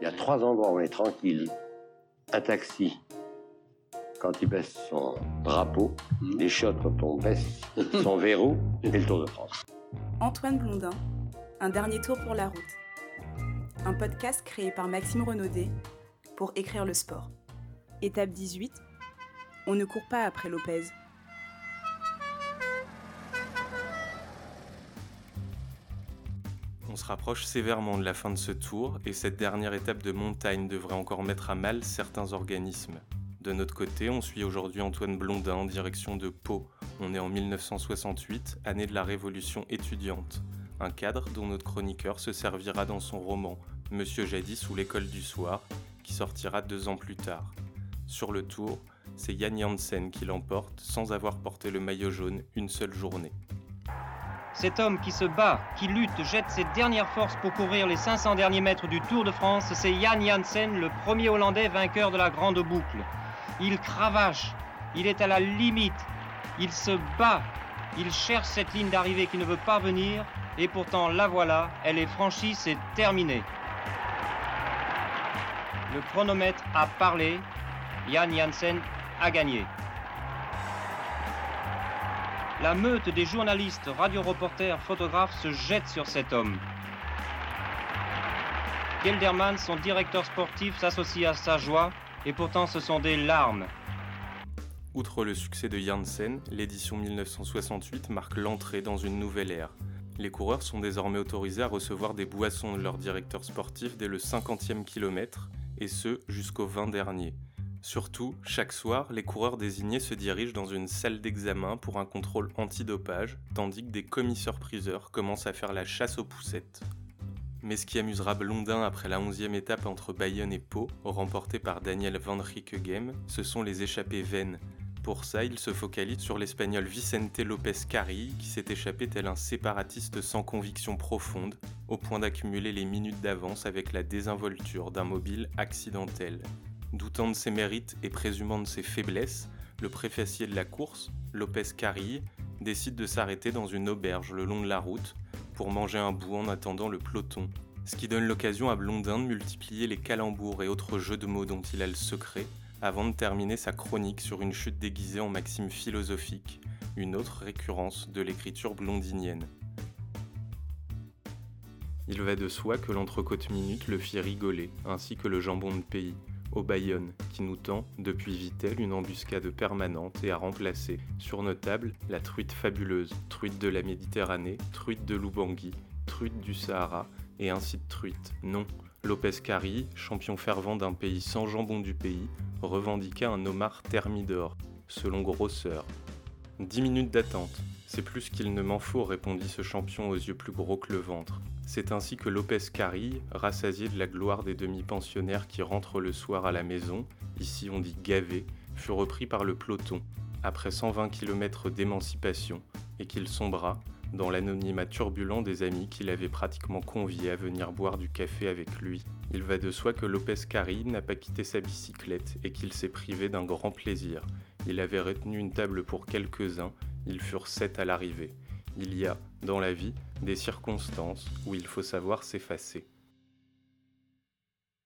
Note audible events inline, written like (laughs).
Il y a trois endroits où on est tranquille. Un taxi, quand il baisse son drapeau, les chiottes quand on baisse (laughs) son verrou, et le Tour de France. Antoine Blondin, Un dernier tour pour la route. Un podcast créé par Maxime Renaudet pour écrire le sport. Étape 18. On ne court pas après Lopez. Se rapproche sévèrement de la fin de ce tour et cette dernière étape de montagne devrait encore mettre à mal certains organismes. De notre côté, on suit aujourd'hui Antoine Blondin en direction de Pau. On est en 1968, année de la révolution étudiante. Un cadre dont notre chroniqueur se servira dans son roman Monsieur Jadis ou l'école du soir, qui sortira deux ans plus tard. Sur le tour, c'est Yann Janssen qui l'emporte sans avoir porté le maillot jaune une seule journée. Cet homme qui se bat, qui lutte, jette ses dernières forces pour courir les 500 derniers mètres du Tour de France, c'est Jan Janssen, le premier Hollandais vainqueur de la grande boucle. Il cravache, il est à la limite, il se bat, il cherche cette ligne d'arrivée qui ne veut pas venir, et pourtant la voilà, elle est franchie, c'est terminé. Le chronomètre a parlé, Jan Janssen a gagné. La meute des journalistes, radioreporters, photographes se jette sur cet homme. Gelderman, son directeur sportif, s'associe à sa joie, et pourtant ce sont des larmes. Outre le succès de Janssen, l'édition 1968 marque l'entrée dans une nouvelle ère. Les coureurs sont désormais autorisés à recevoir des boissons de leur directeur sportif dès le 50e kilomètre, et ce jusqu'au 20 dernier. Surtout, chaque soir, les coureurs désignés se dirigent dans une salle d'examen pour un contrôle antidopage, tandis que des commissaires-priseurs commencent à faire la chasse aux poussettes. Mais ce qui amusera Blondin après la 11e étape entre Bayonne et Pau, remportée par Daniel Van Riekegem, ce sont les échappées vaines. Pour ça, il se focalise sur l'espagnol Vicente López Carril, qui s'est échappé tel un séparatiste sans conviction profonde, au point d'accumuler les minutes d'avance avec la désinvolture d'un mobile accidentel. Doutant de ses mérites et présumant de ses faiblesses, le préfacier de la course, Lopez Carril, décide de s'arrêter dans une auberge le long de la route pour manger un bout en attendant le peloton. Ce qui donne l'occasion à Blondin de multiplier les calembours et autres jeux de mots dont il a le secret, avant de terminer sa chronique sur une chute déguisée en maxime philosophique, une autre récurrence de l'écriture blondinienne. Il va de soi que l'entrecôte minute le fit rigoler, ainsi que le jambon de pays, au Bayonne, qui nous tend, depuis Vitel, une embuscade permanente et a remplacé, sur nos tables, la truite fabuleuse, truite de la Méditerranée, truite de l'Oubangui, truite du Sahara, et ainsi de truite. Non, Lopez Cari, champion fervent d'un pays sans jambon du pays, revendiqua un homard thermidor, selon grosseur. Dix minutes d'attente, c'est plus qu'il ne m'en faut, répondit ce champion aux yeux plus gros que le ventre. C'est ainsi que Lopez Carril, rassasié de la gloire des demi-pensionnaires qui rentrent le soir à la maison, ici on dit gavé, fut repris par le peloton, après 120 km d'émancipation, et qu'il sombra, dans l'anonymat turbulent des amis qu'il avait pratiquement conviés à venir boire du café avec lui. Il va de soi que Lopez Carril n'a pas quitté sa bicyclette et qu'il s'est privé d'un grand plaisir. Il avait retenu une table pour quelques-uns, ils furent sept à l'arrivée. Il y a, dans la vie, des circonstances où il faut savoir s'effacer.